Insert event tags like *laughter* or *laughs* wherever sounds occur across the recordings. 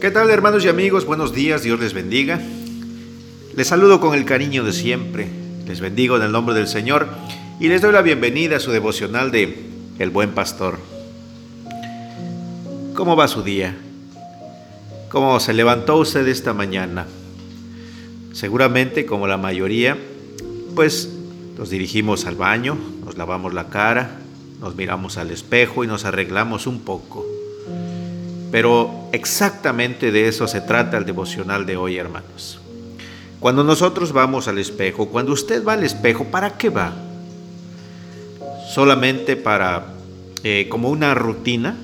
¿Qué tal hermanos y amigos? Buenos días, Dios les bendiga. Les saludo con el cariño de siempre, les bendigo en el nombre del Señor y les doy la bienvenida a su devocional de El Buen Pastor. ¿Cómo va su día? ¿Cómo se levantó usted esta mañana? Seguramente, como la mayoría, pues nos dirigimos al baño, nos lavamos la cara, nos miramos al espejo y nos arreglamos un poco. Pero exactamente de eso se trata el devocional de hoy, hermanos. Cuando nosotros vamos al espejo, cuando usted va al espejo, ¿para qué va? ¿Solamente para eh, como una rutina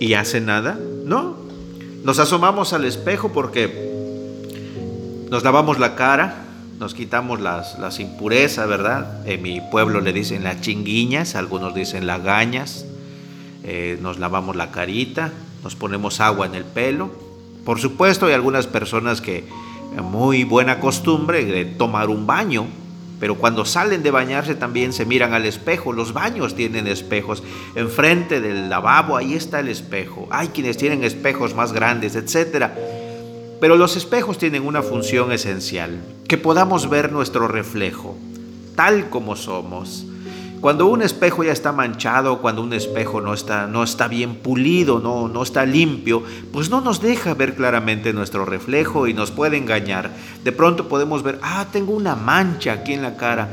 y hace nada? No. Nos asomamos al espejo porque nos lavamos la cara, nos quitamos las, impurezas, ¿verdad? En mi pueblo le dicen las chinguiñas, algunos dicen lagañas, eh, nos lavamos la carita, nos ponemos agua en el pelo. Por supuesto, hay algunas personas que muy buena costumbre de tomar un baño, pero cuando salen de bañarse también se miran al espejo. Los baños tienen espejos. Enfrente del lavabo ahí está el espejo. Hay quienes tienen espejos más grandes, etcétera. Pero los espejos tienen una función esencial, que podamos ver nuestro reflejo, tal como somos. Cuando un espejo ya está manchado, cuando un espejo no está, no está bien pulido, no, no está limpio, pues no nos deja ver claramente nuestro reflejo y nos puede engañar. De pronto podemos ver, ah, tengo una mancha aquí en la cara.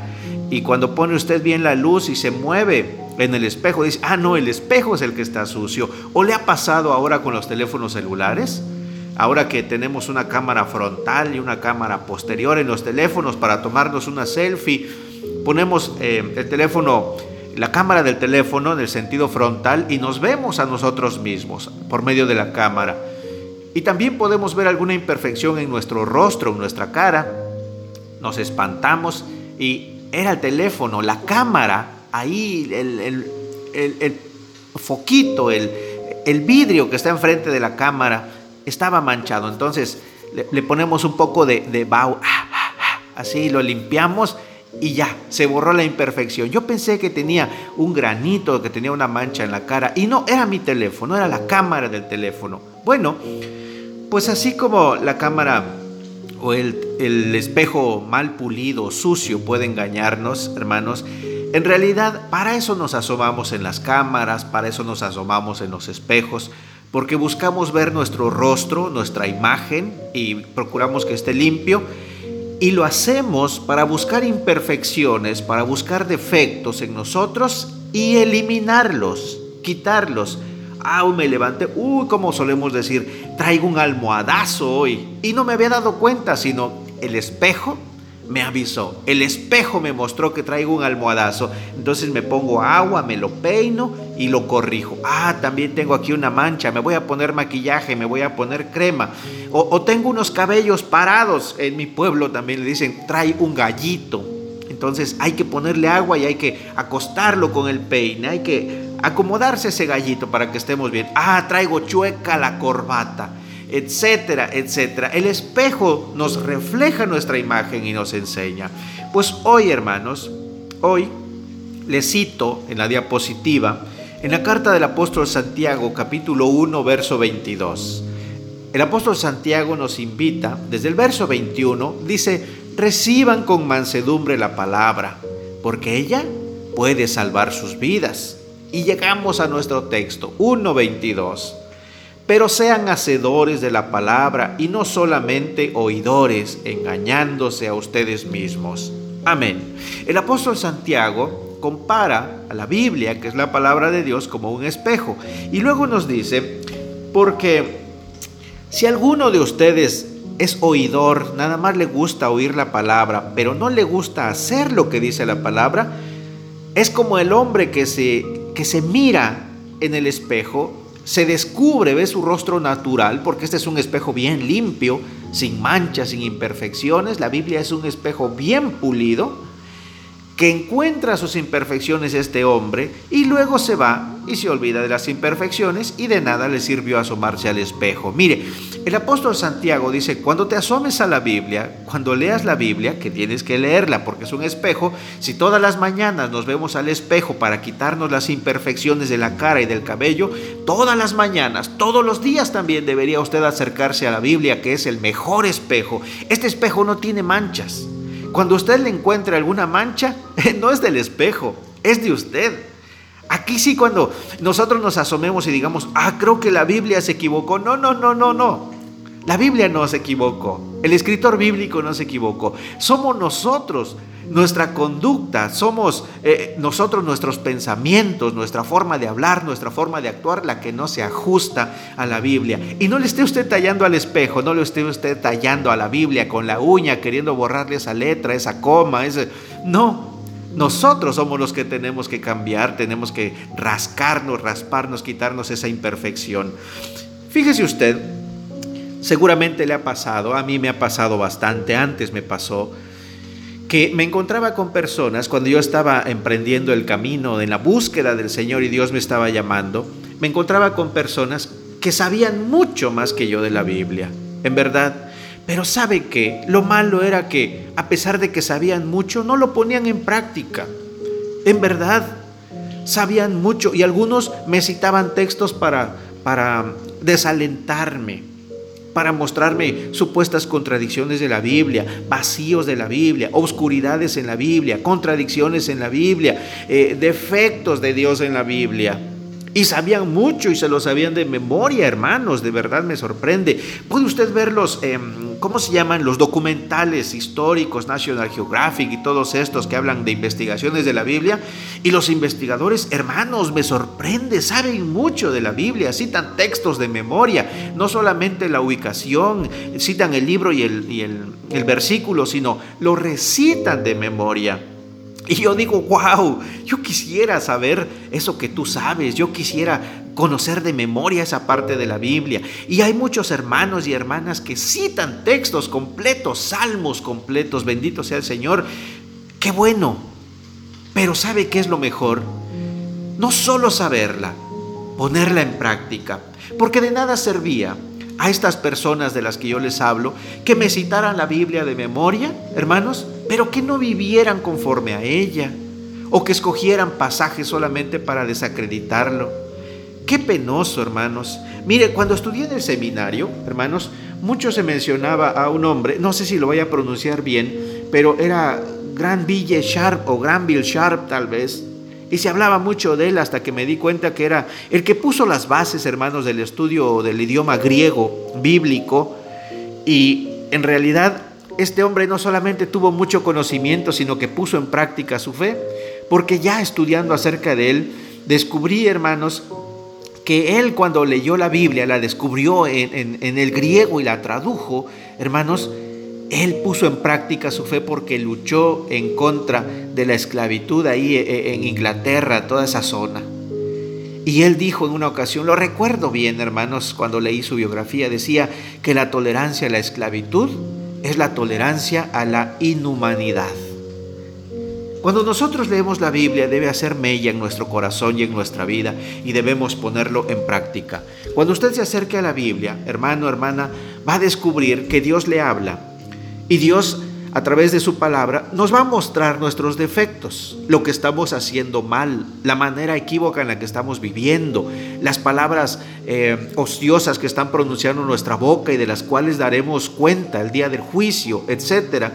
Y cuando pone usted bien la luz y se mueve en el espejo, dice, ah, no, el espejo es el que está sucio. ¿O le ha pasado ahora con los teléfonos celulares? Ahora que tenemos una cámara frontal y una cámara posterior en los teléfonos para tomarnos una selfie, ponemos eh, el teléfono, la cámara del teléfono en el sentido frontal y nos vemos a nosotros mismos por medio de la cámara. Y también podemos ver alguna imperfección en nuestro rostro, en nuestra cara. Nos espantamos y era el teléfono, la cámara, ahí el, el, foquito, el, el, vidrio que está enfrente de la cámara estaba manchado. Entonces le, ponemos un poco de, de ah, ah, ah, así lo limpiamos y ya, se borró la imperfección. Yo pensé que tenía un granito, que tenía una mancha en la cara y no, era mi teléfono, era la cámara del teléfono. Bueno, pues así como la cámara o el, el espejo mal pulido, sucio puede engañarnos, hermanos, en realidad para eso nos asomamos en las cámaras, para eso nos asomamos en los espejos, porque buscamos ver nuestro rostro, nuestra imagen y procuramos que esté limpio y lo hacemos para buscar imperfecciones, para buscar defectos en nosotros y eliminarlos, quitarlos. Ah, me levanté, uy, como solemos decir, traigo un almohadazo hoy. Y no me había dado cuenta, sino el espejo me avisó. El espejo me mostró que traigo un almohadazo. Entonces me pongo agua, me lo peino y lo corrijo. Ah, también tengo aquí una mancha. Me voy a poner maquillaje, me voy a poner crema. O, tengo unos cabellos parados. En mi pueblo también le dicen, trae un gallito. Entonces hay que ponerle agua y hay que acostarlo con el peine. Hay que acomodarse ese gallito para que estemos bien. Ah, traigo chueca la corbata etcétera, etcétera. El espejo nos refleja nuestra imagen y nos enseña. Pues hoy, hermanos, hoy les cito en la diapositiva, en la carta del apóstol Santiago, capítulo 1, verso 22. El apóstol Santiago nos invita, desde el verso 21, dice, reciban con mansedumbre la palabra, porque ella puede salvar sus vidas. Y llegamos a nuestro texto, 1.22 pero sean hacedores de la palabra y no solamente oidores, engañándose a ustedes mismos. Amén. El apóstol Santiago compara a la Biblia, que es la palabra de Dios, como un espejo. Y luego nos dice, porque si alguno de ustedes es oidor, nada más le gusta oír la palabra, pero no le gusta hacer lo que dice la palabra, es como el hombre que se, que se mira en el espejo se descubre, ve su rostro natural, porque este es un espejo bien limpio, sin manchas, sin imperfecciones. La Biblia es un espejo bien pulido. Que encuentra sus imperfecciones este hombre y luego se va y se olvida de las imperfecciones y de nada le sirvió asomarse al espejo. Mire, el apóstol Santiago dice, cuando te asomes a la Biblia, cuando leas la Biblia, que tienes que leerla porque es un espejo, si todas las mañanas nos vemos al espejo para quitarnos las imperfecciones de la cara y del cabello, todas las mañanas, todos los días también debería usted acercarse a la Biblia, que es el mejor espejo. Este espejo no tiene manchas. Cuando usted le encuentre alguna mancha, *laughs* no es del espejo, es de usted. Aquí sí cuando nosotros nos asomemos y digamos, ah, creo que la Biblia se equivocó. No, no, no, no, no. La Biblia no se equivocó. El escritor bíblico no se equivocó. Somos nosotros nuestra conducta, somos eh, nosotros nuestros pensamientos, nuestra forma de hablar, nuestra forma de actuar, la que no se ajusta a la Biblia. Y no le esté usted tallando al espejo, no le esté usted tallando a la Biblia con la uña, queriendo borrarle esa letra, esa coma, ese... No, nosotros somos los que tenemos que cambiar, tenemos que rascarnos, rasparnos, quitarnos esa imperfección. Fíjese usted, seguramente le ha pasado, a mí me ha pasado bastante, antes me pasó, que me encontraba con personas cuando yo estaba emprendiendo el camino en la búsqueda del Señor y Dios me estaba llamando, me encontraba con personas que sabían mucho más que yo de la Biblia, en verdad. Pero sabe que lo malo era que a pesar de que sabían mucho, no lo ponían en práctica. En verdad, sabían mucho y algunos me citaban textos para, para desalentarme para mostrarme supuestas contradicciones de la Biblia, vacíos de la Biblia, obscuridades en la Biblia, contradicciones en la Biblia, eh, defectos de Dios en la Biblia. Y sabían mucho y se lo sabían de memoria, hermanos, de verdad me sorprende. Puede usted verlos, ¿cómo se llaman? Los documentales históricos, National Geographic y todos estos que hablan de investigaciones de la Biblia. Y los investigadores, hermanos, me sorprende, saben mucho de la Biblia, citan textos de memoria, no solamente la ubicación, citan el libro y el, y el versículo, sino lo recitan de memoria. Y yo digo, wow, yo quisiera saber eso que tú sabes, yo quisiera conocer de memoria esa parte de la Biblia. Y hay muchos hermanos y hermanas que citan textos completos, salmos completos, bendito sea el Señor. Qué bueno. Pero ¿sabe qué es lo mejor? No solo saberla, ponerla en práctica, porque de nada servía a estas personas de las que yo les hablo que me citaran la Biblia de memoria, hermanos, pero que no vivieran conforme a ella o que escogieran pasajes solamente para desacreditarlo. Qué penoso, hermanos. Mire, cuando estudié en el seminario, hermanos, mucho se mencionaba a un hombre, no sé si lo voy a pronunciar bien, pero era Granville Sharp o Granville Sharp tal vez, y se hablaba mucho de él hasta que me di cuenta que era el que puso las bases, hermanos, del estudio del idioma griego bíblico. Y en realidad este hombre no solamente tuvo mucho conocimiento, sino que puso en práctica su fe, porque ya estudiando acerca de él, descubrí, hermanos, que él cuando leyó la Biblia, la descubrió en, en el griego y la tradujo, hermanos, él puso en práctica su fe porque luchó en contra de la esclavitud ahí eh, eh, en Inglaterra, toda esa zona. Y él dijo en una ocasión, lo recuerdo bien hermanos, cuando leí su biografía, decía que la tolerancia a la esclavitud es la tolerancia a la inhumanidad. Cuando nosotros leemos la Biblia debe hacer mella en nuestro corazón y en nuestra vida y debemos ponerlo en práctica. Cuando usted se acerque a la Biblia, hermano, hermana, va a descubrir que Dios le habla y Dios, a través de su palabra, nos va a mostrar nuestros defectos, lo que estamos haciendo mal, la manera equívoca en la que estamos viviendo, las palabras eh, ociosas que están pronunciando nuestra boca y de las cuales daremos cuenta el día del juicio, etc.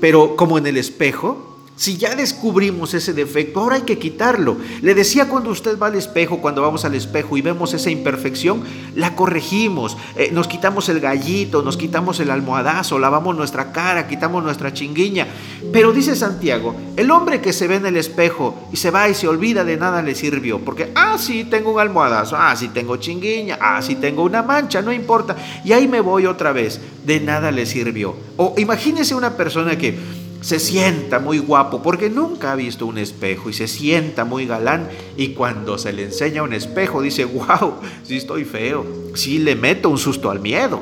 Pero como en el espejo, si ya descubrimos ese defecto, ahora hay que quitarlo. Le decía cuando usted va al espejo, cuando vamos al espejo y vemos esa imperfección, la corregimos, eh, nos quitamos el gallito, nos quitamos el almohadazo, lavamos nuestra cara, quitamos nuestra chinguiña. Pero dice Santiago, el hombre que se ve en el espejo y se va y se olvida de nada le sirvió, porque, ah, sí, tengo un almohadazo, ah, sí, tengo chinguiña, ah, sí, tengo una mancha, no importa. Y ahí me voy otra vez, de nada le sirvió. O imagínese una persona que se sienta muy guapo porque nunca ha visto un espejo y se sienta muy galán y cuando se le enseña un espejo dice, wow, sí estoy feo, sí le meto un susto al miedo.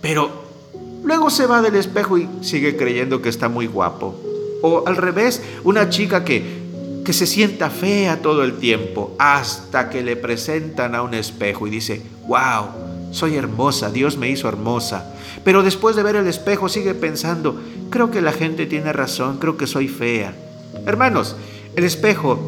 Pero luego se va del espejo y sigue creyendo que está muy guapo. O al revés, una chica que, que se sienta fea todo el tiempo hasta que le presentan a un espejo y dice, wow, soy hermosa, Dios me hizo hermosa. Pero después de ver el espejo sigue pensando, creo que la gente tiene razón, creo que soy fea. Hermanos, el espejo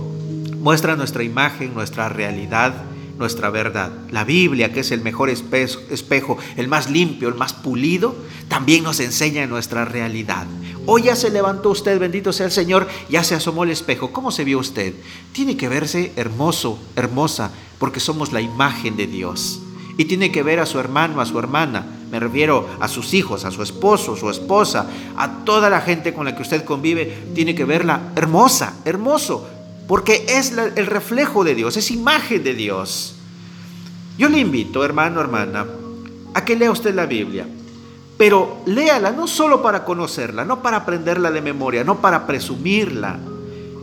muestra nuestra imagen, nuestra realidad, nuestra verdad. La Biblia, que es el mejor espejo, el más limpio, el más pulido, también nos enseña nuestra realidad. Hoy ya se levantó usted, bendito sea el Señor, ya se asomó el espejo. ¿Cómo se vio usted? Tiene que verse hermoso, hermosa, porque somos la imagen de Dios. Y tiene que ver a su hermano, a su hermana, me refiero a sus hijos, a su esposo, su esposa, a toda la gente con la que usted convive, tiene que verla hermosa, hermoso, porque es el reflejo de Dios, es imagen de Dios. Yo le invito, hermano, hermana, a que lea usted la Biblia, pero léala no solo para conocerla, no para aprenderla de memoria, no para presumirla.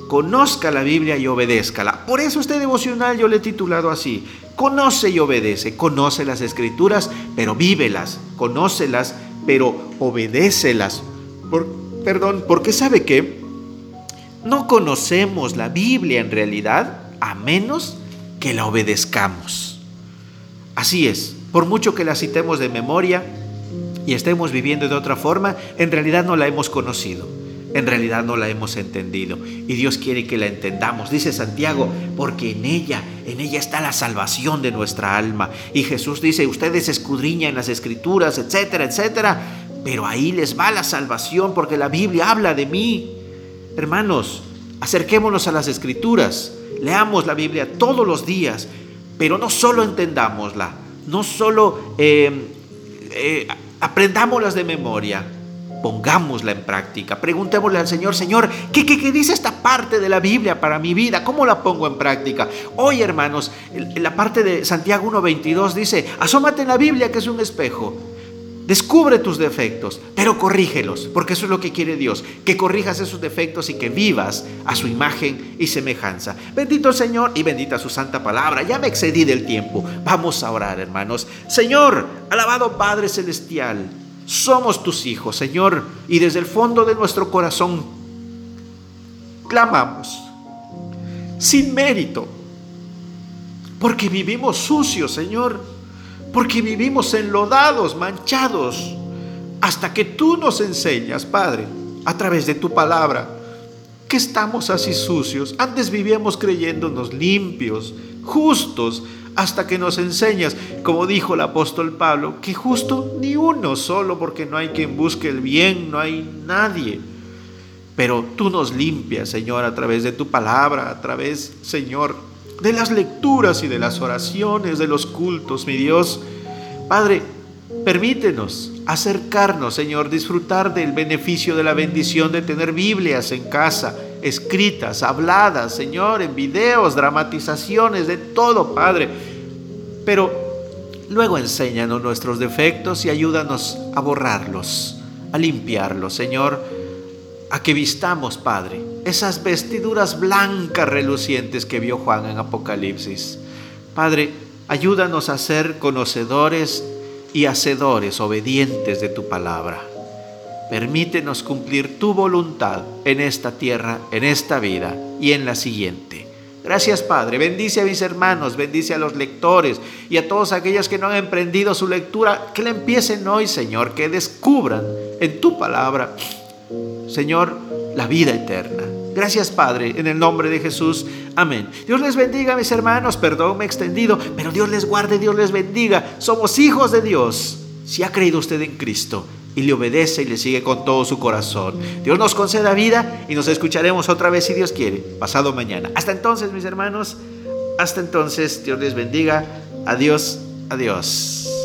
Conozca la Biblia y obedézcala. Por eso este devocional yo le he titulado así. Conoce y obedece. Conoce las escrituras, pero vívelas. Conócelas, pero obedécelas. Por, perdón, porque sabe que no conocemos la Biblia en realidad a menos que la obedezcamos. Así es, por mucho que la citemos de memoria y estemos viviendo de otra forma, en realidad no la hemos conocido, en realidad no la hemos entendido. Y Dios quiere que la entendamos, dice Santiago, porque en ella, en ella está la salvación de nuestra alma. Y Jesús dice, ustedes escudriñan las escrituras, etcétera, etcétera, pero ahí les va la salvación porque la Biblia habla de mí. Hermanos, acerquémonos a las escrituras, leamos la Biblia todos los días, pero no solo entendámosla, no solo eh, eh, aprendámoslas de memoria, pongámosla en práctica. Preguntémosle al Señor, Señor, ¿qué, qué, dice esta parte de la Biblia para mi vida? ¿Cómo la pongo en práctica? Hoy, hermanos, la parte de Santiago 1.22 dice, asómate en la Biblia que es un espejo. Descubre tus defectos, pero corrígelos, porque eso es lo que quiere Dios, que corrijas esos defectos y que vivas a su imagen y semejanza. Bendito Señor y bendita su santa palabra. Ya me excedí del tiempo. Vamos a orar, hermanos. Señor, alabado Padre Celestial, somos tus hijos, Señor, y desde el fondo de nuestro corazón clamamos, sin mérito, porque vivimos sucios, Señor porque vivimos enlodados, manchados, hasta que tú nos enseñas, Padre, a través de tu palabra, que estamos así sucios. Antes vivíamos creyéndonos limpios, justos, hasta que nos enseñas, como dijo el apóstol Pablo, que justo ni uno solo, porque no hay quien busque el bien, no hay nadie. Pero tú nos limpias, Señor, a través de tu palabra, a través, Señor, de las lecturas y de las oraciones, de los cultos, mi Dios. Padre, permítenos acercarnos, Señor, disfrutar del beneficio de la bendición de tener Biblias en casa, escritas, habladas, Señor, en videos, dramatizaciones, de todo, Padre. Pero luego enséñanos nuestros defectos y ayúdanos a borrarlos, a limpiarlos, Señor, a que vistamos, Padre, esas vestiduras blancas relucientes que vio Juan en Apocalipsis. Padre, ayúdanos a ser conocedores y hacedores obedientes de tu palabra. Permítenos cumplir tu voluntad en esta tierra, en esta vida y en la siguiente. Gracias Padre, bendice a mis hermanos, bendice a los lectores y a todos aquellos que no han emprendido su lectura, que la empiecen hoy Señor, que descubran en tu palabra, Señor, la vida eterna. Gracias Padre, en el nombre de Jesús. Amén. Dios les bendiga mis hermanos, perdón me he extendido, pero Dios les guarde, Dios les bendiga. Somos hijos de Dios. Si ha creído usted en Cristo y le obedece y le sigue con todo su corazón. Dios nos conceda vida y nos escucharemos otra vez si Dios quiere, pasado mañana. Hasta entonces mis hermanos, hasta entonces Dios les bendiga. Adiós, adiós.